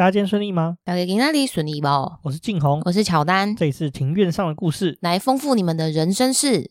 大家今天顺利吗？大家今天哪里顺利不？我是静红，我是乔丹，这里是庭院上的故事，来丰富你们的人生事。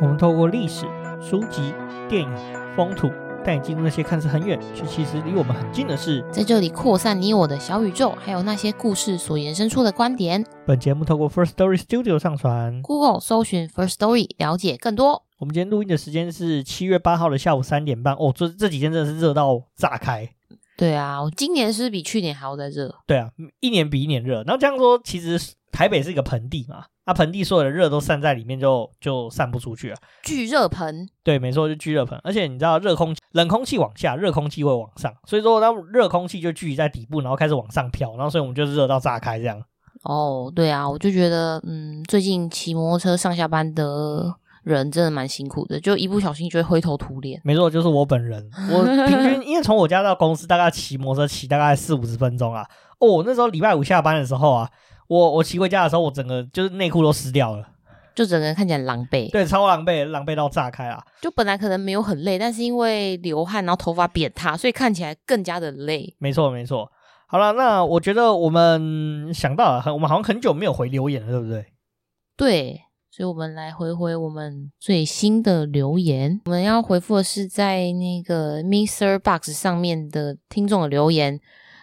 我们透过历史、书籍、电影、风土。带你进入那些看似很远，却其实离我们很近的事，在这里扩散你我的小宇宙，还有那些故事所延伸出的观点。本节目透过 First Story Studio 上传，Google 搜寻 First Story 了解更多。我们今天录音的时间是七月八号的下午三点半。哦，这这几天真的是热到炸开。对啊，我今年是比去年还要再热。对啊，一年比一年热。然后这样说，其实台北是一个盆地嘛。它盆地所有的热都散在里面就，就就散不出去了。聚热盆，对，没错，就聚热盆。而且你知道，热空气、冷空气往下，热空气会往上，所以说当热空气就聚集在底部，然后开始往上飘，然后所以我们就是热到炸开这样。哦，对啊，我就觉得，嗯，最近骑摩托车上下班的人真的蛮辛苦的，就一不小心就会灰头土脸。没错，就是我本人，我平均因为从我家到公司大概骑摩托车骑大概四五十分钟啊。哦，那时候礼拜五下班的时候啊。我我骑回家的时候，我整个就是内裤都湿掉了，就整个人看起来狼狈，对，超狼狈，狼狈到炸开啊！就本来可能没有很累，但是因为流汗，然后头发扁塌，所以看起来更加的累。没错，没错。好了，那我觉得我们想到了，我们好像很久没有回留言了，对不对？对，所以我们来回回我们最新的留言。我们要回复的是在那个 MixerBox 上面的听众的留言。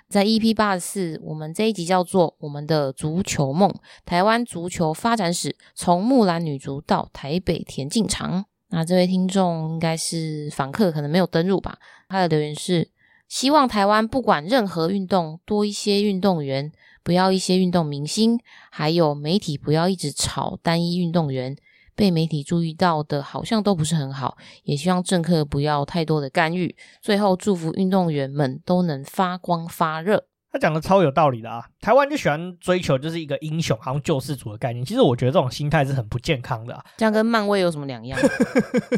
在 EP 八十四，我们这一集叫做《我们的足球梦：台湾足球发展史，从木兰女足到台北田径场》。那这位听众应该是访客，可能没有登入吧？他的留言是：希望台湾不管任何运动，多一些运动员，不要一些运动明星，还有媒体不要一直炒单一运动员。被媒体注意到的，好像都不是很好，也希望政客不要太多的干预。最后，祝福运动员们都能发光发热。他讲的超有道理的啊！台湾就喜欢追求就是一个英雄，好像救世主的概念。其实我觉得这种心态是很不健康的啊。这样跟漫威有什么两样？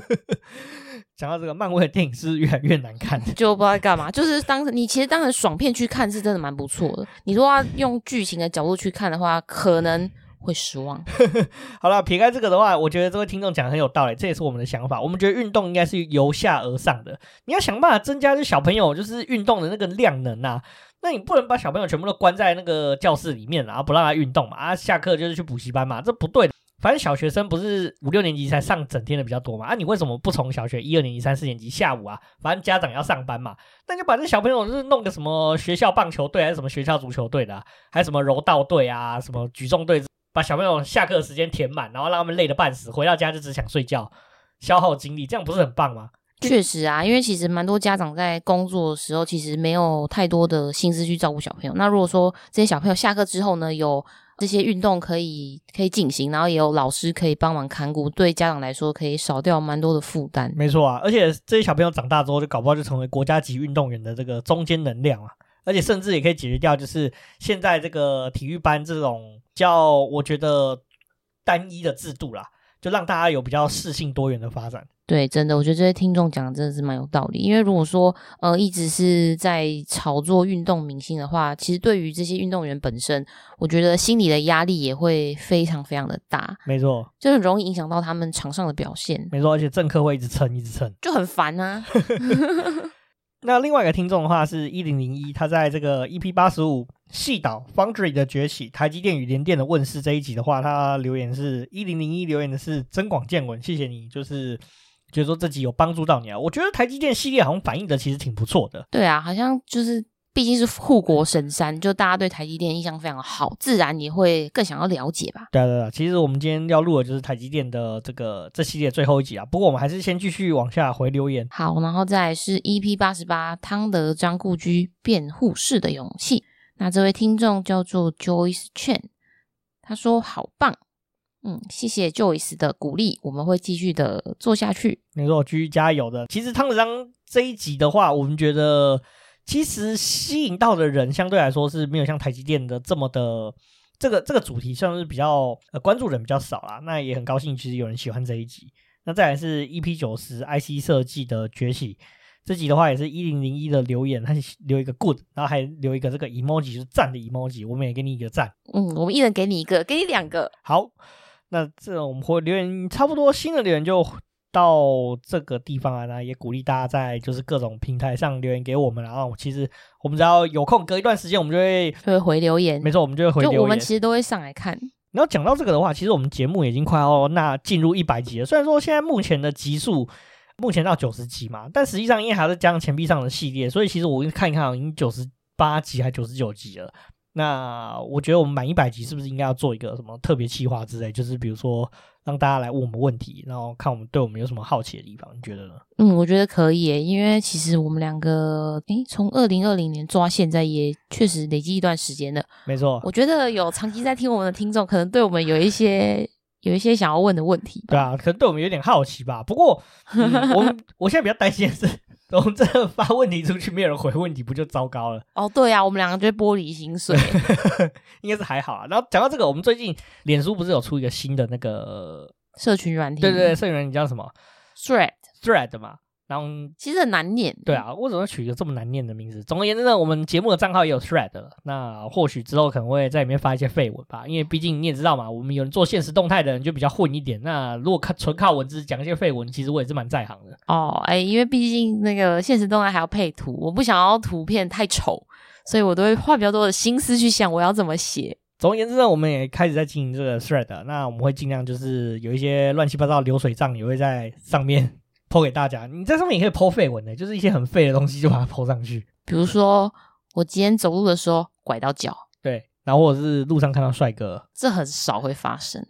讲到这个，漫威的电影是越来越难看，就不知道干嘛。就是当你其实当成爽片去看，是真的蛮不错的。你说要用剧情的角度去看的话，可能。会失望。好了，撇开这个的话，我觉得这位听众讲的很有道理，这也是我们的想法。我们觉得运动应该是由下而上的，你要想办法增加这小朋友就是运动的那个量能啊。那你不能把小朋友全部都关在那个教室里面，然后不让他运动嘛？啊，下课就是去补习班嘛？这不对。反正小学生不是五六年级才上整天的比较多嘛？啊，你为什么不从小学一二年级、三四年级下午啊？反正家长要上班嘛，那就把这小朋友是弄个什么学校棒球队还是什么学校足球队的，还有什么柔道队啊、什么举重队。把小朋友下课的时间填满，然后让他们累得半死，回到家就只想睡觉，消耗精力，这样不是很棒吗？确实啊，因为其实蛮多家长在工作的时候，其实没有太多的心思去照顾小朋友。那如果说这些小朋友下课之后呢，有这些运动可以可以进行，然后也有老师可以帮忙看顾，对家长来说可以少掉蛮多的负担。没错啊，而且这些小朋友长大之后，就搞不好就成为国家级运动员的这个中坚能量啊。而且甚至也可以解决掉，就是现在这个体育班这种叫我觉得单一的制度啦，就让大家有比较适性多元的发展。对，真的，我觉得这些听众讲的真的是蛮有道理。因为如果说呃一直是在炒作运动明星的话，其实对于这些运动员本身，我觉得心理的压力也会非常非常的大。没错，就很容易影响到他们场上的表现。没错，而且政客会一直蹭，一直蹭，就很烦啊。那另外一个听众的话是一零零一，他在这个 EP 八十五细岛 Foundry 的崛起，台积电与联电的问世这一集的话，他留言是一零零一留言的是增广见闻，谢谢你，就是觉得说这集有帮助到你啊。我觉得台积电系列好像反应的其实挺不错的。对啊，好像就是。毕竟是护国神山，就大家对台积电印象非常好，自然也会更想要了解吧。对对对，其实我们今天要录的就是台积电的这个这系列最后一集啊。不过我们还是先继续往下回留言。好，然后再来是 EP 八十八，汤德章故居辩护士的勇气。那这位听众叫做 Joyce Chen，他说好棒，嗯，谢谢 Joyce 的鼓励，我们会继续的做下去。没错，继续加油的。其实汤德章这一集的话，我们觉得。其实吸引到的人相对来说是没有像台积电的这么的，这个这个主题算是比较呃关注人比较少啦。那也很高兴，其实有人喜欢这一集。那再来是 EP 九十 IC 设计的崛起，这集的话也是一零零一的留言，他留一个 good，然后还留一个这个 emoji，就是赞的 emoji，我们也给你一个赞。嗯，我们一人给你一个，给你两个。好，那这我们会留言差不多，新的留言就到这个地方啊，那也鼓励大家在就是各种平台上留言给我们，然后其实我们只要有空，隔一段时间我们就会就会回留言。没错，我们就会回留言。就我们其实都会上来看。然后讲到这个的话，其实我们节目已经快要那进入一百集了。虽然说现在目前的集数目前到九十集嘛，但实际上因为还是加上钱币上的系列，所以其实我看一看，已经九十八集还九十九集了。那我觉得我们满一百集是不是应该要做一个什么特别企划之类？就是比如说让大家来问我们问题，然后看我们对我们有什么好奇的地方，你觉得呢？嗯，我觉得可以耶，因为其实我们两个诶，从二零二零年做到现在，也确实累积一段时间了。没错，我觉得有长期在听我们的听众，可能对我们有一些有一些想要问的问题。对啊，可能对我们有点好奇吧。不过，嗯、我我现在比较担心的是。我们这发问题出去，没有人回问题，不就糟糕了？哦，对啊，我们两个就会玻璃心碎，应该是还好啊。然后讲到这个，我们最近脸书不是有出一个新的那个社群软体？对对对，社群软体叫什么？Thread Thread 嘛。然后其实很难念，对啊，为什么取一个这么难念的名字？总而言之呢，我们节目的账号也有 Thread 了，那或许之后可能会在里面发一些废文吧，因为毕竟你也知道嘛，我们有人做现实动态的人就比较混一点。那如果靠纯靠文字讲一些废文，其实我也是蛮在行的。哦，哎，因为毕竟那个现实动态还要配图，我不想要图片太丑，所以我都会花比较多的心思去想我要怎么写。总而言之呢，我们也开始在经营这个 Thread，那我们会尽量就是有一些乱七八糟的流水账也会在上面。Po 给大家，你在上面也可以 po 废文的，就是一些很废的东西就把它 po 上去。比如说，我今天走路的时候拐到脚，对，然后或者是路上看到帅哥，这很少会发生。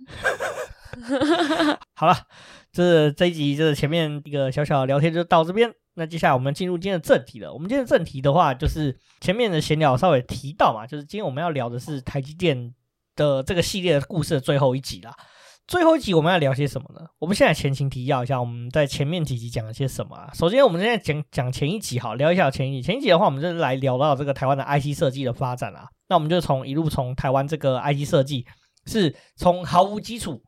好了，这这一集就是前面一个小小的聊天就到这边，那接下来我们进入今天的正题了。我们今天的正题的话，就是前面的闲聊稍微提到嘛，就是今天我们要聊的是台积电的这个系列的故事的最后一集啦。最后一集我们要聊些什么呢？我们现在前情提要一下，我们在前面几集讲了些什么啊？首先，我们现在讲讲前一集，好，聊一下前一集。前一集的话，我们就是来聊到这个台湾的 IC 设计的发展啊。那我们就从一路从台湾这个 IC 设计是从毫无基础，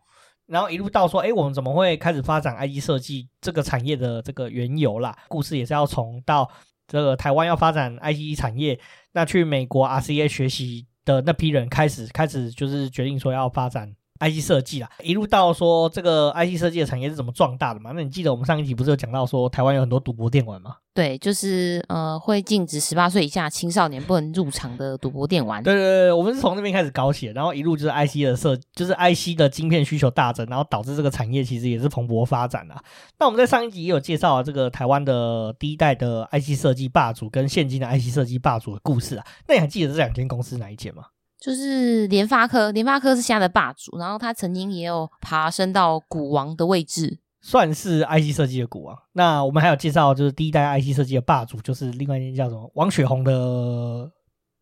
然后一路到说，哎，我们怎么会开始发展 IC 设计这个产业的这个缘由啦？故事也是要从到这个台湾要发展 IC 产业，那去美国 RCA 学习的那批人开始，开始就是决定说要发展。IC 设计啦，一路到说这个 IC 设计的产业是怎么壮大的嘛？那你记得我们上一集不是有讲到说台湾有很多赌博电玩吗？对，就是呃会禁止十八岁以下青少年不能入场的赌博电玩。对对对，我们是从那边开始搞起，然后一路就是 IC 的设，就是 IC 的晶片需求大增，然后导致这个产业其实也是蓬勃发展啦。那我们在上一集也有介绍了这个台湾的第一代的 IC 设计霸主跟现今的 IC 设计霸主的故事啊。那你还记得这两间公司哪一间吗？就是联发科，联发科是现在的霸主，然后他曾经也有爬升到股王的位置，算是 IC 设计的股王。那我们还有介绍，就是第一代 IC 设计的霸主，就是另外一间叫什么王雪红的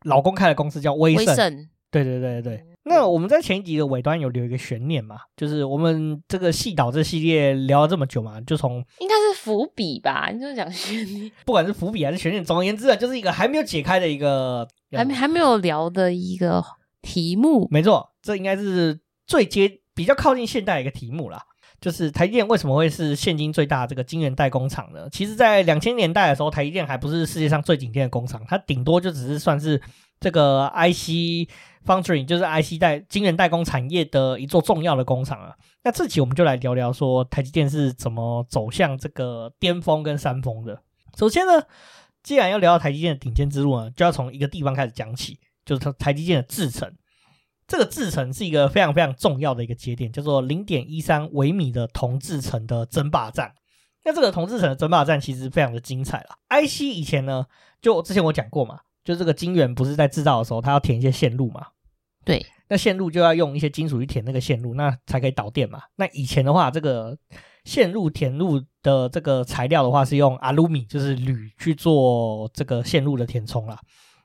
老公开的公司叫威盛。对对对对。那我们在前一集的尾端有留一个悬念嘛，就是我们这个细导这系列聊了这么久嘛，就从应该是伏笔吧，你就讲悬念，不管是伏笔还是悬念，总而言之啊，就是一个还没有解开的一个。还没还没有聊的一个题目，没错，这应该是最接比较靠近现代的一个题目啦。就是台积电为什么会是现今最大的这个晶圆代工厂呢？其实，在两千年代的时候，台积电还不是世界上最顶尖的工厂，它顶多就只是算是这个 IC Foundry，就是 IC 代晶圆代工产业的一座重要的工厂啊。那这期我们就来聊聊说台积电是怎么走向这个巅峰跟山峰的。首先呢。既然要聊到台积电的顶尖之路呢，就要从一个地方开始讲起，就是它台积电的制程。这个制程是一个非常非常重要的一个节点，叫做零点一三微米的铜制程的争霸战。那这个铜制程的争霸战其实非常的精彩啦。IC 以前呢，就之前我讲过嘛，就这个晶圆不是在制造的时候，它要填一些线路嘛。对，那线路就要用一些金属去填那个线路，那才可以导电嘛。那以前的话，这个线路填入的这个材料的话，是用阿鲁米，就是铝去做这个线路的填充啦。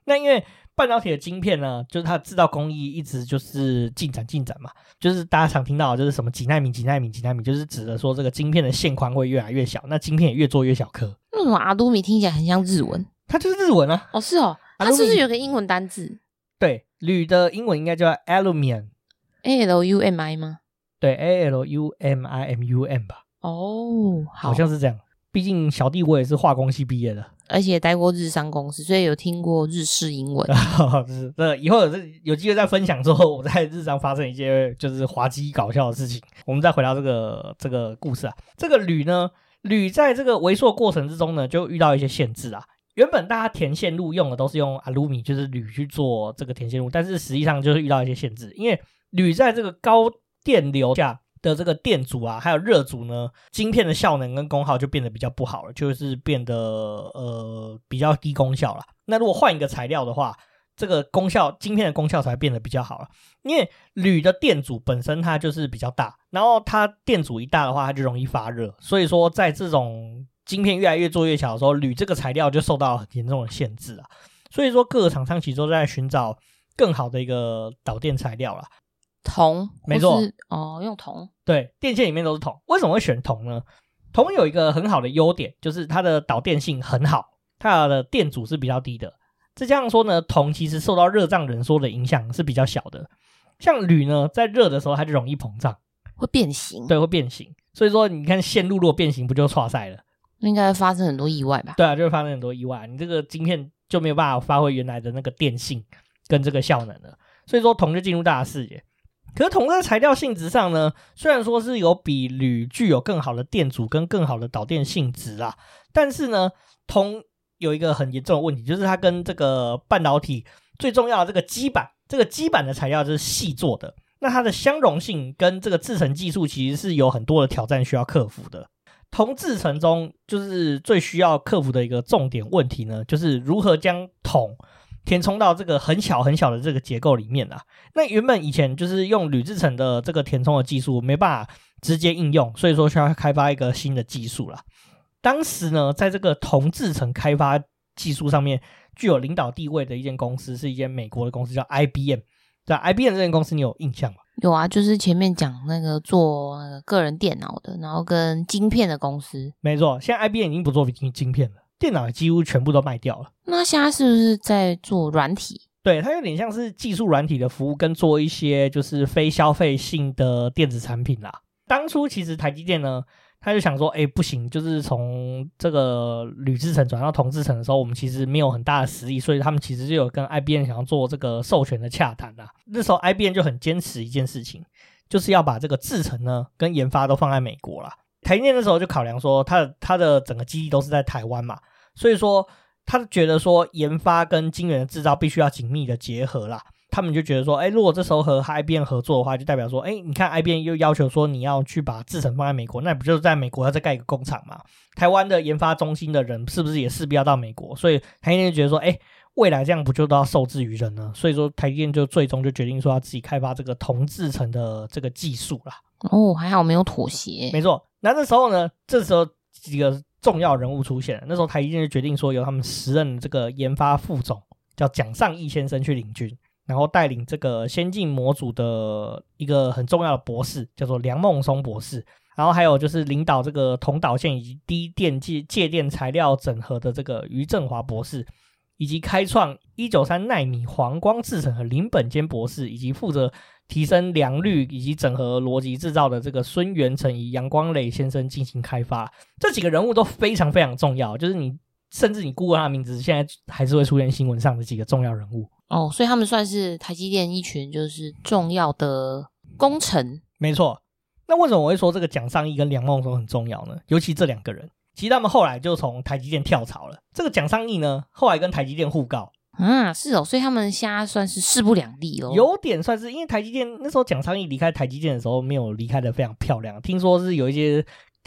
那因为半导体的晶片呢，就是它的制造工艺一直就是进展进展嘛，就是大家常听到的就是什么几纳米几纳米几纳米，就是指的说这个晶片的线宽会越来越小，那晶片也越做越小颗。为什么阿鲁米听起来很像日文？它就是日文啊。哦，是哦，它是不是有个英文单字？对，铝的英文应该叫 aluminum，a l u m i 吗？对，a l u m i m u m 吧。哦，好像是这样。毕竟小弟我也是化工系毕业的，而且待过日商公司，所以有听过日式英文。是，这以后有有机会再分享之后，我在日商发生一些就是滑稽搞笑的事情。我们再回到这个这个故事啊，这个铝呢，铝在这个微塑过程之中呢，就遇到一些限制啊。原本大家填线路用的都是用阿鲁米，就是铝去做这个填线路，但是实际上就是遇到一些限制，因为铝在这个高电流下的这个电阻啊，还有热阻呢，晶片的效能跟功耗就变得比较不好了，就是变得呃比较低功效了。那如果换一个材料的话，这个功效晶片的功效才变得比较好了。因为铝的电阻本身它就是比较大，然后它电阻一大的话，它就容易发热，所以说在这种晶片越来越做越小的时候，铝这个材料就受到很严重的限制啊。所以说各个厂商其实都在寻找更好的一个导电材料啦。铜，没错哦，用铜。对，电线里面都是铜。为什么会选铜呢？铜有一个很好的优点，就是它的导电性很好，它的电阻是比较低的。再加上说呢，铜其实受到热胀冷缩的影响是比较小的。像铝呢，在热的时候它就容易膨胀，会变形。对，会变形。所以说，你看线路如果变形，不就错赛了？应该发生很多意外吧？对啊，就会发生很多意外。你这个晶片就没有办法发挥原来的那个电性跟这个效能了。所以说，铜就进入大家视野。可是铜在材料性质上呢，虽然说是有比铝具有更好的电阻跟更好的导电性质啊，但是呢，铜有一个很严重的问题，就是它跟这个半导体最重要的这个基板，这个基板的材料就是细做的，那它的相容性跟这个制程技术其实是有很多的挑战需要克服的。铜制程中，就是最需要克服的一个重点问题呢，就是如何将铜填充到这个很小很小的这个结构里面啊。那原本以前就是用铝制成的这个填充的技术没办法直接应用，所以说需要开发一个新的技术啦。当时呢，在这个铜制程开发技术上面具有领导地位的一间公司，是一间美国的公司，叫 IBM。在 IBM 这间公司，你有印象吗？有啊，就是前面讲那个做那个个人电脑的，然后跟晶片的公司。没错，现在 IBM 已经不做晶晶片了，电脑几乎全部都卖掉了。那现在是不是在做软体？对，它有点像是技术软体的服务，跟做一些就是非消费性的电子产品啦。当初其实台积电呢。他就想说，哎，不行，就是从这个铝制成转到铜制成的时候，我们其实没有很大的实力，所以他们其实就有跟 IBM 想要做这个授权的洽谈啦。那时候 IBM 就很坚持一件事情，就是要把这个制程呢跟研发都放在美国啦。台积电那时候就考量说，它的它的整个基地都是在台湾嘛，所以说他觉得说研发跟晶圆的制造必须要紧密的结合啦。他们就觉得说，哎，如果这时候和 IBM 合作的话，就代表说，哎，你看 IBM 又要求说你要去把制程放在美国，那不就是在美国要再盖一个工厂嘛？台湾的研发中心的人是不是也势必要到美国？所以台积电就觉得说，哎，未来这样不就都要受制于人呢？所以说台积电就最终就决定说要自己开发这个铜制程的这个技术啦。哦，还好没有妥协。没错，那这时候呢，这时候几个重要人物出现了。那时候台积电就决定说，由他们时任这个研发副总叫蒋尚义先生去领军。然后带领这个先进模组的一个很重要的博士，叫做梁孟松博士。然后还有就是领导这个铜导线以及低电介介电材料整合的这个余振华博士，以及开创一九三奈米黄光制程的林本坚博士，以及负责提升良率以及整合逻辑制造的这个孙元成与杨光磊先生进行开发。这几个人物都非常非常重要，就是你甚至你 Google 他的名字，现在还是会出现新闻上的几个重要人物。哦，所以他们算是台积电一群就是重要的功臣。没错。那为什么我会说这个蒋尚义跟梁孟松很重要呢？尤其这两个人，其实他们后来就从台积电跳槽了。这个蒋尚义呢，后来跟台积电互告。啊，是哦，所以他们现在算是势不两立哦。有点算是，因为台积电那时候蒋尚义离开台积电的时候，没有离开的非常漂亮。听说是有一些，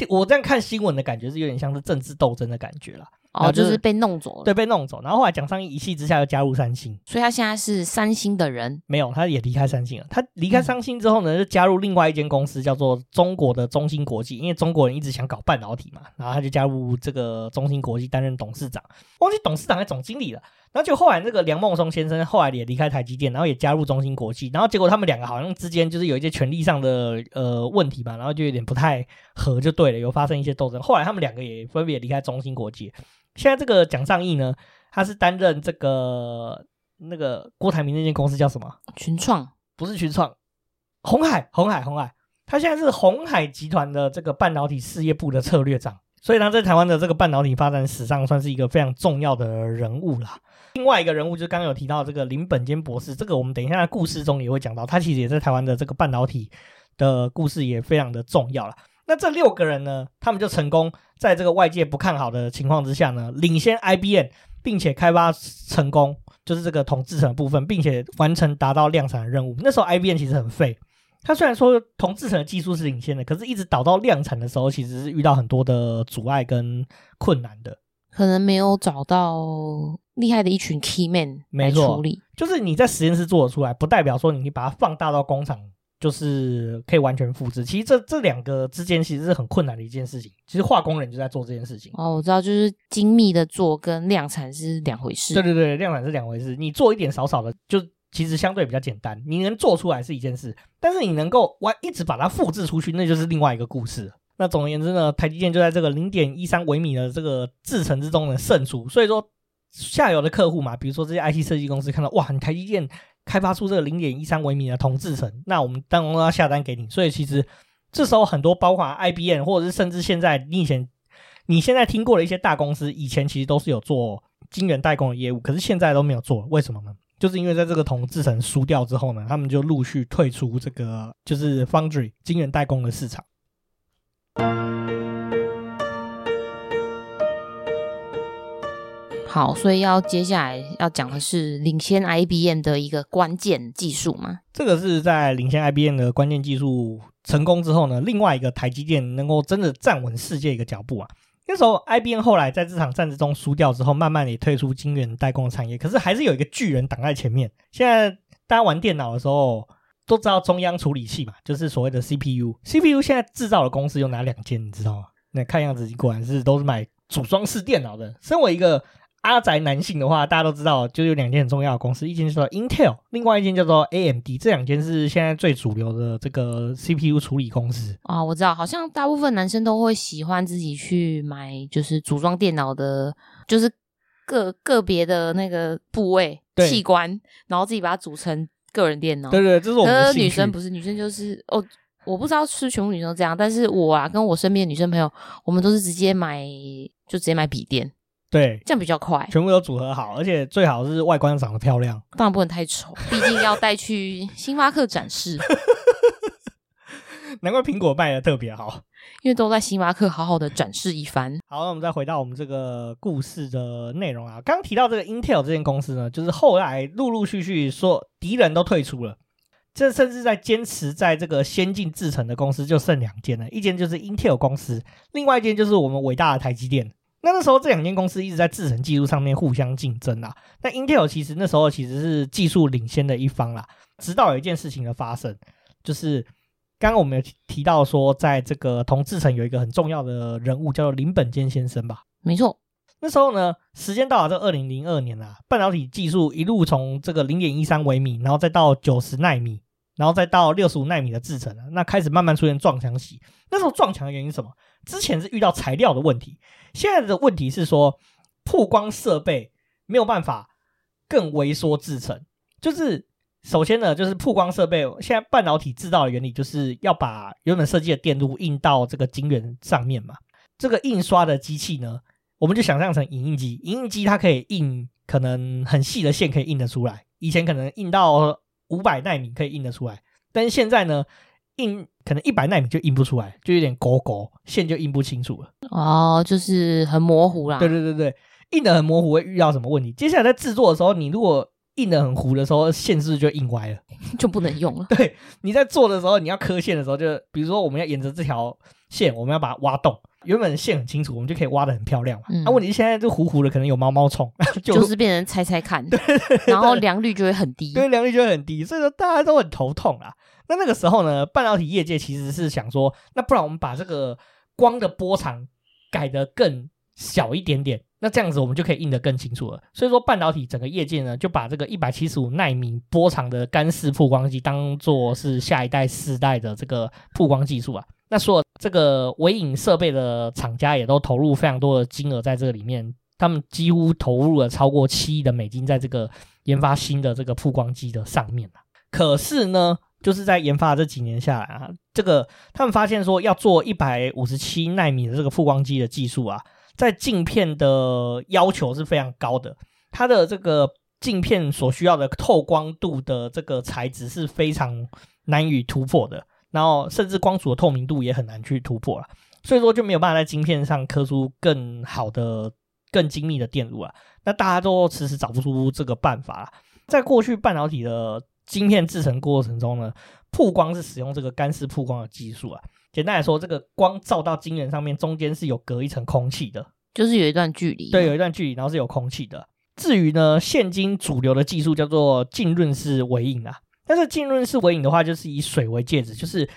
我这样看新闻的感觉是有点像是政治斗争的感觉啦。哦，就是被弄走了，对，被弄走。然后后来蒋尚义一气之下又加入三星，所以他现在是三星的人。没有，他也离开三星了。他离开三星之后呢，嗯、就加入另外一间公司，叫做中国的中芯国际。因为中国人一直想搞半导体嘛，然后他就加入这个中芯国际担任董事长，忘记董事长还总经理了。然后就后来那个梁孟松先生后来也离开台积电，然后也加入中芯国际。然后结果他们两个好像之间就是有一些权力上的呃问题吧，然后就有点不太合，就对了，有发生一些斗争。后来他们两个也分别离开中芯国际。现在这个蒋尚义呢，他是担任这个那个郭台铭那间公司叫什么？群创？不是群创，红海，红海，红海。他现在是红海集团的这个半导体事业部的策略长。所以他在台湾的这个半导体发展史上算是一个非常重要的人物啦。另外一个人物就是刚刚有提到这个林本坚博士，这个我们等一下在故事中也会讲到，他其实也在台湾的这个半导体的故事也非常的重要了。那这六个人呢，他们就成功在这个外界不看好的情况之下呢，领先 IBM，并且开发成功，就是这个铜制程的部分，并且完成达到量产的任务。那时候 IBM 其实很废，他虽然说同制程的技术是领先的，可是一直导到量产的时候，其实是遇到很多的阻碍跟困难的。可能没有找到厉害的一群 key man 来处理。就是你在实验室做得出来，不代表说你把它放大到工厂。就是可以完全复制。其实这这两个之间其实是很困难的一件事情。其实化工人就在做这件事情。哦，我知道，就是精密的做跟量产是两回事。对对对，量产是两回事。你做一点少少的，就其实相对比较简单。你能做出来是一件事，但是你能够完一直把它复制出去，那就是另外一个故事。那总而言之呢，台积电就在这个零点一三微米的这个制程之中呢胜出。所以说，下游的客户嘛，比如说这些 IT 设计公司看到哇，你台积电。开发出这个零点一三微米的铜制程，那我们当然要下单给你。所以其实这时候很多，包括 IBM 或者是甚至现在你以前你现在听过的一些大公司，以前其实都是有做晶圆代工的业务，可是现在都没有做，为什么呢？就是因为在这个铜制程输掉之后呢，他们就陆续退出这个就是 Foundry 晶圆代工的市场。好，所以要接下来要讲的是领先 IBM 的一个关键技术嘛？这个是在领先 IBM 的关键技术成功之后呢，另外一个台积电能够真的站稳世界一个脚步啊。那时候 IBM 后来在这场战争中输掉之后，慢慢也退出晶圆代工产业，可是还是有一个巨人挡在前面。现在大家玩电脑的时候都知道中央处理器嘛，就是所谓的 CPU。CPU 现在制造的公司有哪两间？你知道吗？那看样子果然是都是买组装式电脑的。身为一个阿宅男性的话，大家都知道，就有两间很重要的公司，一间叫做 Intel，另外一间叫做 AMD，这两间是现在最主流的这个 CPU 处理公司。啊、哦，我知道，好像大部分男生都会喜欢自己去买，就是组装电脑的，就是个个别的那个部位器官，然后自己把它组成个人电脑。对对，这是我们的。女生不是女生，就是哦，我不知道是全部女生都这样，但是我啊，跟我身边的女生朋友，我们都是直接买，就直接买笔电。对，这样比较快，全部都组合好，而且最好是外观长得漂亮，当然不能太丑，毕竟要带去星巴克展示。难怪苹果卖的特别好，因为都在星巴克好好的展示一番。好，那我们再回到我们这个故事的内容啊，刚提到这个 Intel 这间公司呢，就是后来陆陆续续说敌人都退出了，这甚至在坚持在这个先进制程的公司就剩两间了，一间就是 Intel 公司，另外一间就是我们伟大的台积电。那那时候这两间公司一直在制程技术上面互相竞争啊。那 Intel 其实那时候其实是技术领先的一方啦。直到有一件事情的发生，就是刚刚我们有提到说，在这个同制程有一个很重要的人物叫做林本坚先生吧？没错。那时候呢，时间到了这二零零二年啊，半导体技术一路从这个零点一三微米，然后再到九十纳米，然后再到六十五奈米的制程了，那开始慢慢出现撞墙期。那时候撞墙的原因是什么？之前是遇到材料的问题，现在的问题是说曝光设备没有办法更微缩制程。就是首先呢，就是曝光设备，现在半导体制造的原理就是要把原本设计的电路印到这个晶圆上面嘛。这个印刷的机器呢，我们就想象成影印机，影印机它可以印可能很细的线可以印得出来，以前可能印到五百纳米可以印得出来，但是现在呢，印可能一百纳米就印不出来，就有点勾勾，线就印不清楚了。哦，就是很模糊啦。对对对对，印的很模糊会遇到什么问题？接下来在制作的时候，你如果印的很糊的时候，线是不是就印歪了，就不能用了？对，你在做的时候，你要刻线的时候就，就比如说我们要沿着这条线，我们要把它挖洞。原本线很清楚，我们就可以挖的很漂亮嘛。那、嗯啊、问题是现在就糊糊的，可能有毛毛虫，就，就是变成猜猜看。对，对，对，对，然后良率就会很低。对，良率就会很低，所以说大家都很头痛啊。那那个时候呢，半导体业界其实是想说，那不然我们把这个光的波长改得更小一点点，那这样子我们就可以印得更清楚了。所以说，半导体整个业界呢，就把这个一百七十五奈米波长的干式曝光机当做是下一代四代的这个曝光技术啊。那所有这个微影设备的厂家也都投入非常多的金额在这个里面，他们几乎投入了超过七亿的美金在这个研发新的这个曝光机的上面。可是呢，就是在研发这几年下来啊，这个他们发现说要做一百五十七纳米的这个复光机的技术啊，在镜片的要求是非常高的，它的这个镜片所需要的透光度的这个材质是非常难以突破的，然后甚至光组的透明度也很难去突破了，所以说就没有办法在晶片上刻出更好的、更精密的电路啊。那大家都迟迟找不出这个办法。在过去半导体的晶片制成过程中呢，曝光是使用这个干式曝光的技术啊。简单来说，这个光照到晶圆上面，中间是有隔一层空气的，就是有一段距离。对，有一段距离，然后是有空气的。至于呢，现今主流的技术叫做浸润式微影啊。但是浸润式微影的话，就是以水为介质，就是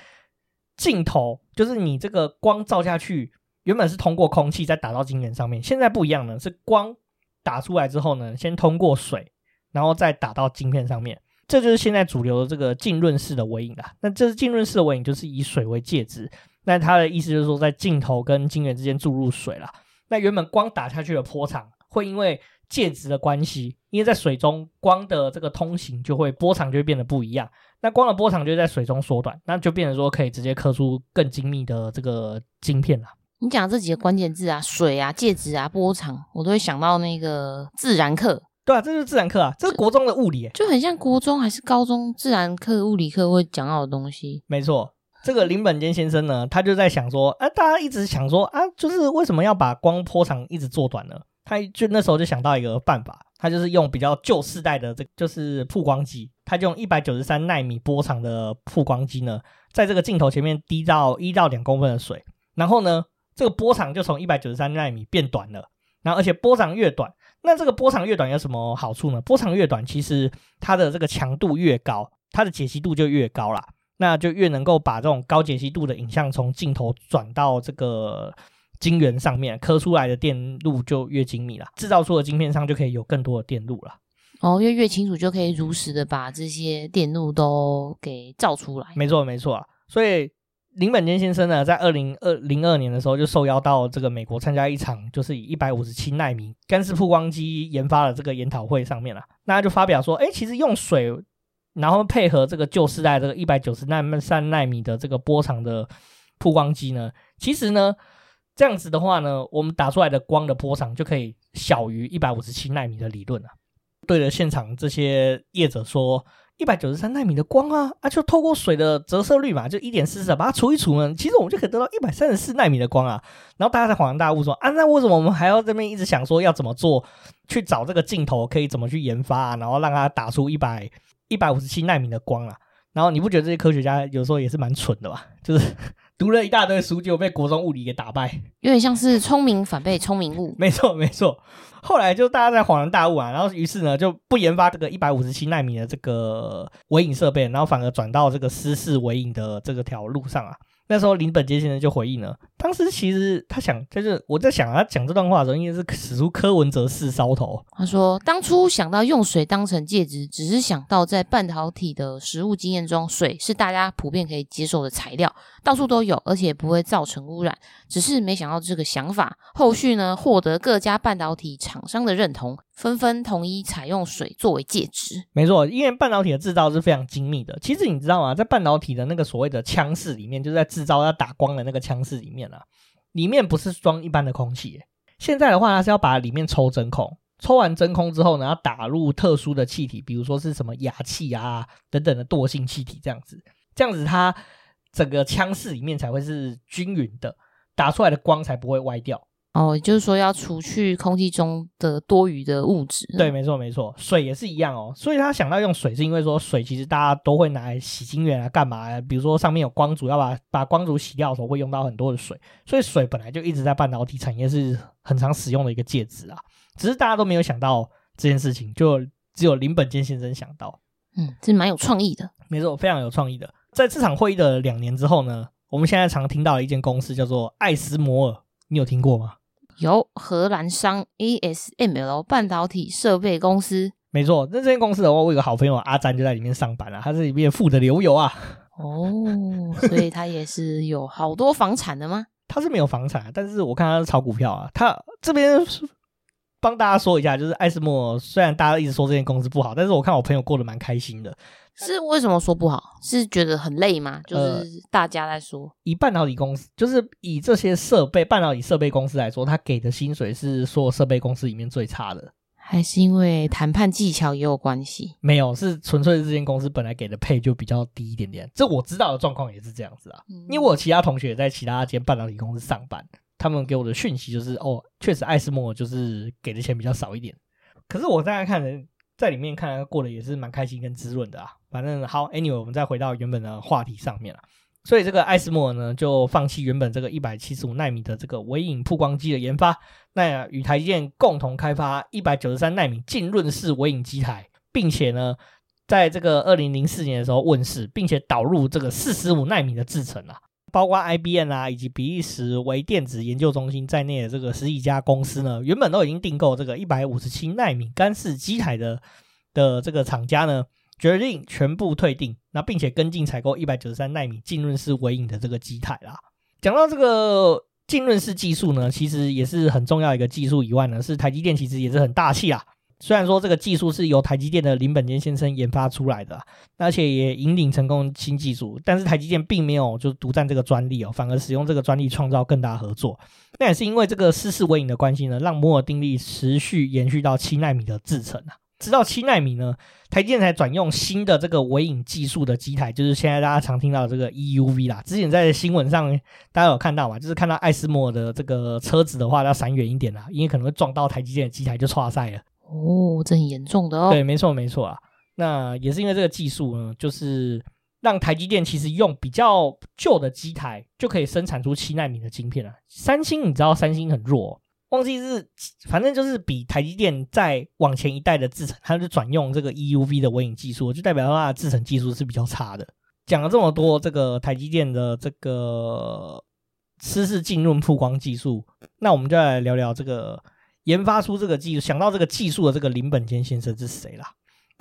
镜头，就是你这个光照下去，原本是通过空气再打到晶圆上面，现在不一样了，是光。打出来之后呢，先通过水，然后再打到晶片上面，这就是现在主流的这个浸润式的微影啦。那这是浸润式的微影，就是以水为介质。那它的意思就是说，在镜头跟晶圆之间注入水啦。那原本光打下去的波长，会因为介质的关系，因为在水中光的这个通行就会波长就会变得不一样。那光的波长就在水中缩短，那就变成说可以直接刻出更精密的这个晶片了。你讲这几个关键字啊，水啊、介质啊、波长，我都会想到那个自然课。对啊，这就是自然课啊，这是国中的物理，就很像国中还是高中自然课、物理课会讲到的东西。没错，这个林本坚先生呢，他就在想说，啊，大家一直想说啊，就是为什么要把光波长一直做短呢？他就那时候就想到一个办法，他就是用比较旧世代的这个，就是曝光机，他就用一百九十三纳米波长的曝光机呢，在这个镜头前面滴到一到两公分的水，然后呢。这个波长就从一百九十三纳米变短了，然后而且波长越短，那这个波长越短有什么好处呢？波长越短，其实它的这个强度越高，它的解析度就越高啦，那就越能够把这种高解析度的影像从镜头转到这个晶圆上面，刻出来的电路就越精密了，制造出的晶片上就可以有更多的电路了。哦，因为越清楚就可以如实的把这些电路都给照出来。没错，没错啊，所以。林本坚先生呢，在二零二零二年的时候就受邀到这个美国参加一场，就是以一百五十七纳米干式曝光机研发的这个研讨会上面了。那他就发表说，哎，其实用水，然后配合这个旧世代这个一百九十纳三纳米的这个波长的曝光机呢，其实呢，这样子的话呢，我们打出来的光的波长就可以小于一百五十七纳米的理论了。对着现场这些业者说。一百九十三纳米的光啊啊，就透过水的折射率嘛，就一点四四，把它除一除呢，其实我们就可以得到一百三十四纳米的光啊。然后大家才恍然大悟说啊，那为什么我们还要这边一直想说要怎么做，去找这个镜头可以怎么去研发啊，然后让它打出一百一百五十七纳米的光啊？然后你不觉得这些科学家有时候也是蛮蠢的吧？就是。读了一大堆书，就被国中物理给打败，有点像是聪明反被聪明误。没错，没错。后来就大家在恍然大悟啊，然后于是呢就不研发这个一百五十七纳米的这个微影设备，然后反而转到这个湿式微影的这个条路上啊。那时候林本杰先生就回应了，当时其实他想，就是我在想他讲这段话的时候，应该是使出柯文哲式烧头。他说，当初想到用水当成介质，只是想到在半导体的实务经验中，水是大家普遍可以接受的材料，到处都有，而且不会造成污染。只是没想到这个想法，后续呢获得各家半导体厂商的认同。纷纷统一采用水作为介质，没错，因为半导体的制造是非常精密的。其实你知道吗？在半导体的那个所谓的腔室里面，就是在制造要打光的那个腔室里面啊，里面不是装一般的空气。现在的话，它是要把里面抽真空，抽完真空之后呢，要打入特殊的气体，比如说是什么氩气啊等等的惰性气体，这样子，这样子它整个腔室里面才会是均匀的，打出来的光才不会歪掉。哦，就是说要除去空气中的多余的物质。对，没错，没错，水也是一样哦。所以他想到用水，是因为说水其实大家都会拿来洗晶圆啊，干嘛？比如说上面有光阻，要把把光阻洗掉的时候，会用到很多的水。所以水本来就一直在半导体产业是很常使用的一个介质啊。只是大家都没有想到这件事情，就只有林本坚先生想到。嗯，这蛮有创意的。没错，非常有创意的。在这场会议的两年之后呢，我们现在常听到的一间公司叫做艾斯摩尔，你有听过吗？由荷兰商 ASML 半导体设备公司，没错。那这间公司的话，我有个好朋友阿詹就在里面上班了，他是里面富得流油啊。哦，所以他也是有好多房产的吗？他是没有房产，但是我看他是炒股票啊。他这边帮大家说一下，就是艾斯摩尔虽然大家一直说这间公司不好，但是我看我朋友过得蛮开心的。是为什么说不好？是觉得很累吗？就是大家在说，呃、以半导体公司，就是以这些设备半导体设备公司来说，他给的薪水是所有设备公司里面最差的。还是因为谈判技巧也有关系？没有，是纯粹是这间公司本来给的配就比较低一点点。这我知道的状况也是这样子啊。嗯、因为我有其他同学在其他间半导体公司上班，他们给我的讯息就是，哦，确实艾斯莫就是给的钱比较少一点。可是我在看人在里面看他过得也是蛮开心跟滋润的啊。反正好，Anyway，我们再回到原本的话题上面了。所以这个艾斯摩尔呢，就放弃原本这个一百七十五纳米的这个微影曝光机的研发，那与台积电共同开发一百九十三纳米浸润式微影机台，并且呢，在这个二零零四年的时候问世，并且导入这个四十五纳米的制程啊，包括 IBM 啊以及比利时微电子研究中心在内的这个十几家公司呢，原本都已经订购这个一百五十七纳米干式机台的的这个厂家呢。决定全部退订，那并且跟进采购一百九十三纳米浸润式微影的这个机台啦。讲到这个浸润式技术呢，其实也是很重要一个技术以外呢，是台积电其实也是很大气啊。虽然说这个技术是由台积电的林本坚先生研发出来的，而且也引领成功新技术，但是台积电并没有就独占这个专利哦，反而使用这个专利创造更大合作。那也是因为这个湿式微影的关系呢，让摩尔定律持续延续到七纳米的制程啊。直到七纳米呢，台积电才转用新的这个微影技术的机台，就是现在大家常听到的这个 EUV 啦。之前在新闻上大家有看到嘛，就是看到艾斯摩尔的这个车子的话，要闪远一点啦，因为可能会撞到台积电的机台就剉赛了。哦，这很严重的哦。对，没错没错啊。那也是因为这个技术呢，就是让台积电其实用比较旧的机台就可以生产出七纳米的晶片了。三星你知道三星很弱。忘记是，反正就是比台积电再往前一代的制程，它就转用这个 EUV 的微影技术，就代表它的制程技术是比较差的。讲了这么多，这个台积电的这个湿式浸润曝光技术，那我们就来聊聊这个研发出这个技术，想到这个技术的这个林本坚先生是谁啦？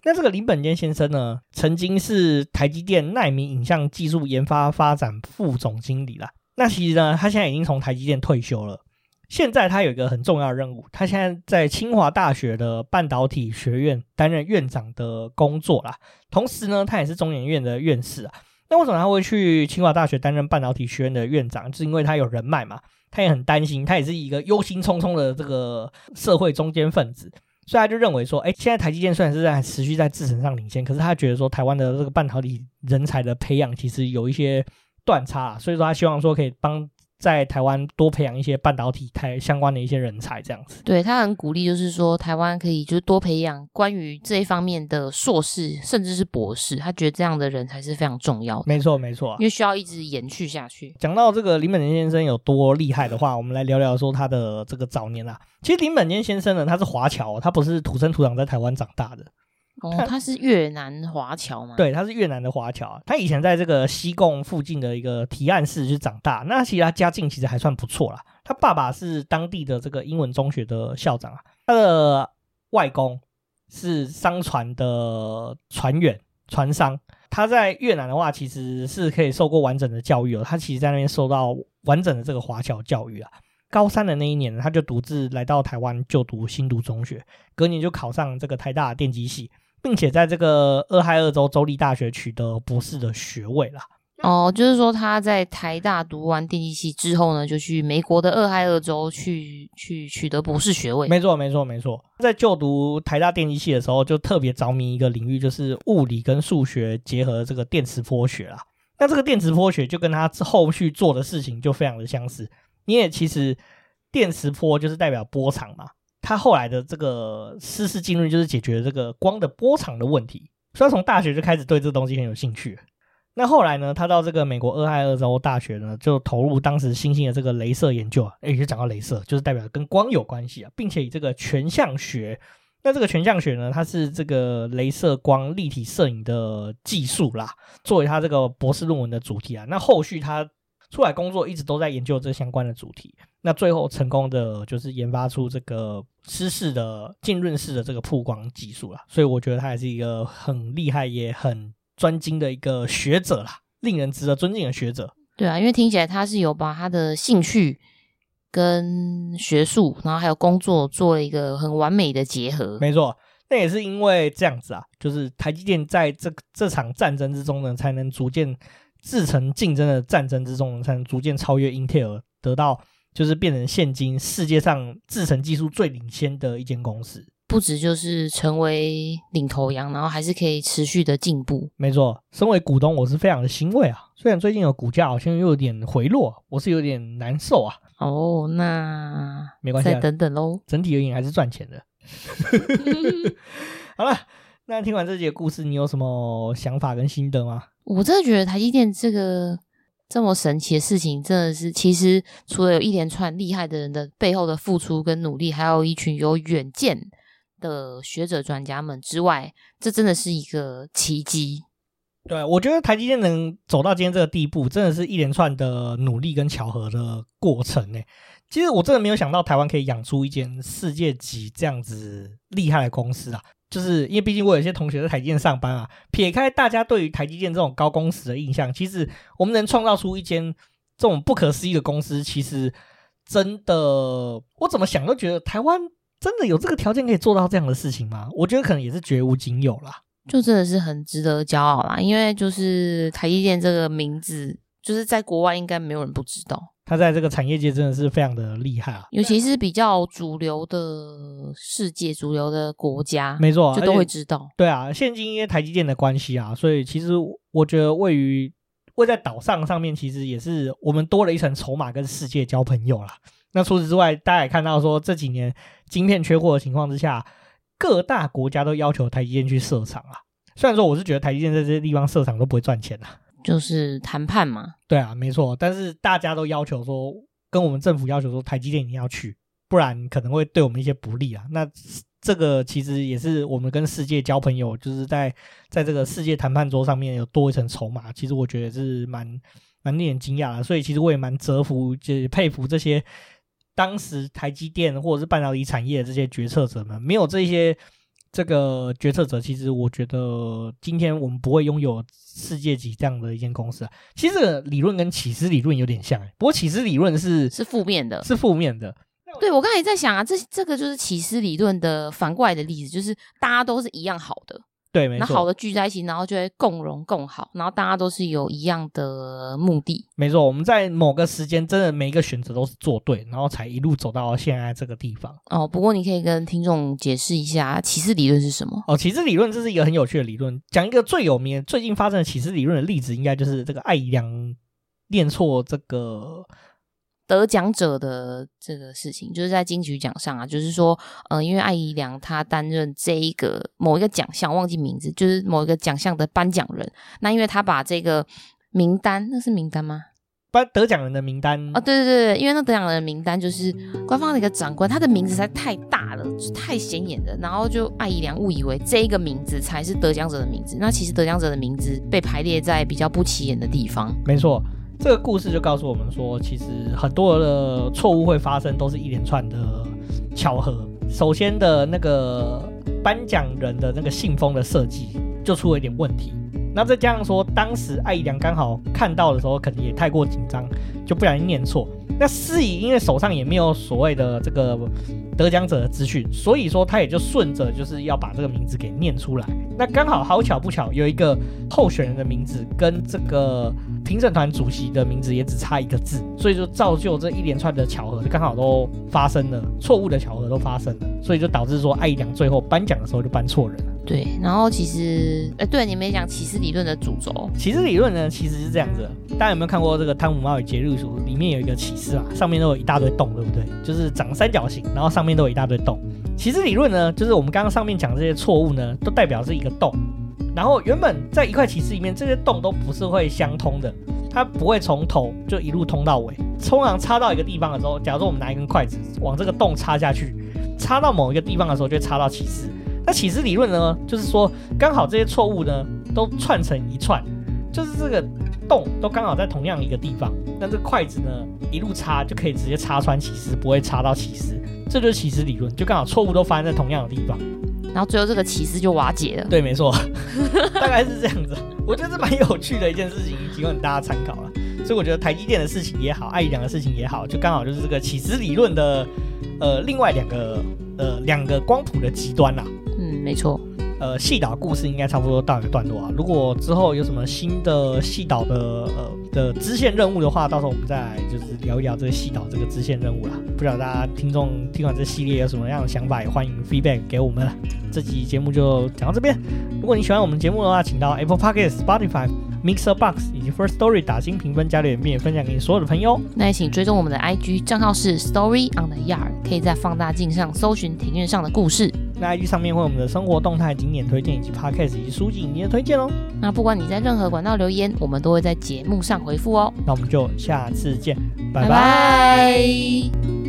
那这个林本坚先生呢，曾经是台积电奈米影像技术研发发展副总经理啦。那其实呢，他现在已经从台积电退休了。现在他有一个很重要的任务，他现在在清华大学的半导体学院担任院长的工作啦。同时呢，他也是中研院的院士啊。那为什么他会去清华大学担任半导体学院的院长？是因为他有人脉嘛。他也很担心，他也是一个忧心忡忡的这个社会中坚分子，所以他就认为说，哎，现在台积电虽然是在持续在制程上领先，可是他觉得说台湾的这个半导体人才的培养其实有一些断差，所以说他希望说可以帮。在台湾多培养一些半导体台相关的一些人才，这样子。对，他很鼓励，就是说台湾可以就是多培养关于这一方面的硕士，甚至是博士。他觉得这样的人才是非常重要的。没错，没错，因为需要一直延续下去。讲到这个林本坚先生有多厉害的话，我们来聊聊说他的这个早年啊。其实林本坚先生呢，他是华侨，他不是土生土长在台湾长大的。哦，他是越南华侨吗？对，他是越南的华侨。他以前在这个西贡附近的一个提案市去长大。那其实他家境其实还算不错啦。他爸爸是当地的这个英文中学的校长啊。他的外公是商船的船员、船商。他在越南的话，其实是可以受过完整的教育哦。他其实在那边受到完整的这个华侨教育啊。高三的那一年，他就独自来到台湾就读新读中学，隔年就考上这个台大电机系。并且在这个俄亥俄州州立大学取得博士的学位啦。哦，就是说他在台大读完电机系之后呢，就去美国的俄亥俄州去去取得博士学位。没错，没错，没错。在就读台大电机系的时候，就特别着迷一个领域，就是物理跟数学结合的这个电磁波学啦。那这个电磁波学就跟他后续做的事情就非常的相似，因为其实电磁波就是代表波长嘛。他后来的这个湿式浸润就是解决这个光的波长的问题，所以他从大学就开始对这东西很有兴趣。那后来呢，他到这个美国俄亥俄州大学呢，就投入当时新兴的这个镭射研究啊。诶，就讲到镭射，就是代表跟光有关系啊，并且以这个全像学，那这个全像学呢，它是这个镭射光立体摄影的技术啦，作为他这个博士论文的主题啊。那后续他。出来工作一直都在研究这相关的主题，那最后成功的就是研发出这个湿式的浸润式的这个曝光技术了，所以我觉得他也是一个很厉害也很专精的一个学者啦，令人值得尊敬的学者。对啊，因为听起来他是有把他的兴趣跟学术，然后还有工作做了一个很完美的结合。没错，那也是因为这样子啊，就是台积电在这这场战争之中呢，才能逐渐制成竞争的战争之中，才能逐渐超越英特尔，得到就是变成现今世界上制成技术最领先的一间公司。不止就是成为领头羊，然后还是可以持续的进步。没错，身为股东，我是非常的欣慰啊。虽然最近有股价好像又有点回落，我是有点难受啊。哦，那没关系，再等等喽。整体而言还是赚钱的。好了，那听完这节故事，你有什么想法跟心得吗？我真的觉得台积电这个这么神奇的事情，真的是其实除了有一连串厉害的人的背后的付出跟努力，还有一群有远见的学者专家们之外，这真的是一个奇迹。对，我觉得台积电能走到今天这个地步，真的是一连串的努力跟巧合的过程呢。其实我真的没有想到台湾可以养出一间世界级这样子厉害的公司啊！就是因为毕竟我有些同学在台积电上班啊，撇开大家对于台积电这种高工时的印象，其实我们能创造出一间这种不可思议的公司，其实真的我怎么想都觉得台湾。真的有这个条件可以做到这样的事情吗？我觉得可能也是绝无仅有啦，就真的是很值得骄傲啦。因为就是台积电这个名字，就是在国外应该没有人不知道。他在这个产业界真的是非常的厉害啊，尤其是比较主流的世界、主流的国家，没错，就都会知道。对啊，现今因为台积电的关系啊，所以其实我觉得位于位在岛上上面，其实也是我们多了一层筹码，跟世界交朋友啦。那除此之外，大家也看到说这几年晶片缺货的情况之下，各大国家都要求台积电去设厂啊。虽然说我是觉得台积电在这些地方设厂都不会赚钱啊，就是谈判嘛。对啊，没错。但是大家都要求说，跟我们政府要求说，台积电一定要去，不然可能会对我们一些不利啊。那这个其实也是我们跟世界交朋友，就是在在这个世界谈判桌上面有多一层筹码。其实我觉得是蛮蛮令人惊讶的。所以其实我也蛮折服，就是佩服这些。当时台积电或者是半导体产业的这些决策者们，没有这些这个决策者，其实我觉得今天我们不会拥有世界级这样的一间公司啊。其实这个理论跟起司理论有点像，不过起司理论是是负面的，是负面的。对，我刚才也在想啊，这这个就是起司理论的反过来的例子，就是大家都是一样好的。对，没错。那好的聚在一起，然后就会共荣共好，然后大家都是有一样的目的。没错，我们在某个时间，真的每一个选择都是做对，然后才一路走到现在这个地方。哦，不过你可以跟听众解释一下起司理论是什么？哦，起司理论这是一个很有趣的理论，讲一个最有名、最近发生的起司理论的例子，应该就是这个艾怡良念错这个。得奖者的这个事情，就是在金曲奖上啊，就是说，嗯、呃，因为艾怡良他担任这一个某一个奖项，忘记名字，就是某一个奖项的颁奖人。那因为他把这个名单，那是名单吗？颁得奖人的名单啊、哦，对对对，因为那得奖人的名单就是官方的一个长官，他的名字实在太大了，就、太显眼了，然后就艾怡良误以为这一个名字才是得奖者的名字。那其实得奖者的名字被排列在比较不起眼的地方。没错。这个故事就告诉我们说，其实很多的错误会发生，都是一连串的巧合。首先的那个颁奖人的那个信封的设计就出了一点问题。那再加上说，当时艾姨娘刚好看到的时候，可能也太过紧张，就不小心念错。那司仪因为手上也没有所谓的这个得奖者的资讯，所以说他也就顺着就是要把这个名字给念出来。那刚好好巧不巧，有一个候选人的名字跟这个。评审团主席的名字也只差一个字，所以就造就这一连串的巧合，就刚好都发生了，错误的巧合都发生了，所以就导致说艾姨娘最后颁奖的时候就颁错人了。对，然后其实，哎，对，你没讲起司理论的主轴。起司理论呢，其实是这样子，大家有没有看过这个《汤姆猫与杰瑞鼠》里面有一个起司啊，上面都有一大堆洞，对不对？就是长三角形，然后上面都有一大堆洞。起司理论呢，就是我们刚刚上面讲这些错误呢，都代表是一个洞。然后原本在一块起司里面，这些洞都不是会相通的，它不会从头就一路通到尾。通常插到一个地方的时候，假如说我们拿一根筷子往这个洞插下去，插到某一个地方的时候，就插到起司。那起司理论呢，就是说刚好这些错误呢都串成一串，就是这个洞都刚好在同样一个地方，那这个筷子呢一路插就可以直接插穿起司，不会插到起司。这就是起司理论，就刚好错误都发生在同样的地方。然后最后这个起司就瓦解了。对，没错，大概是这样子。我觉得这蛮有趣的一件事情，提供给大家参考了。所以我觉得台积电的事情也好，艾怡良的事情也好，就刚好就是这个起司理论的呃另外两个呃两个光谱的极端啦。没错。呃，细导故事应该差不多到一个段落啊。如果之后有什么新的细导的呃的支线任务的话，到时候我们再来就是聊一聊这个细导这个支线任务啦。不知道大家听众听完这系列有什么样的想法，也欢迎 feedback 给我们。这期节目就讲到这边。如果你喜欢我们节目的话，请到 Apple Podcast、Spotify、Mixer Box 以及 First Story 打新评分加留言，并分享给你所有的朋友。那也请追踪我们的 IG 账号是 Story on the Yard，可以在放大镜上搜寻庭院上的故事。那 IG 上面会有我们的生活动态、景点推荐以及 Podcast 以及书籍影音的推荐哦。那不管你在任何管道留言，我们都会在节目上回复哦。那我们就下次见，拜拜。拜拜。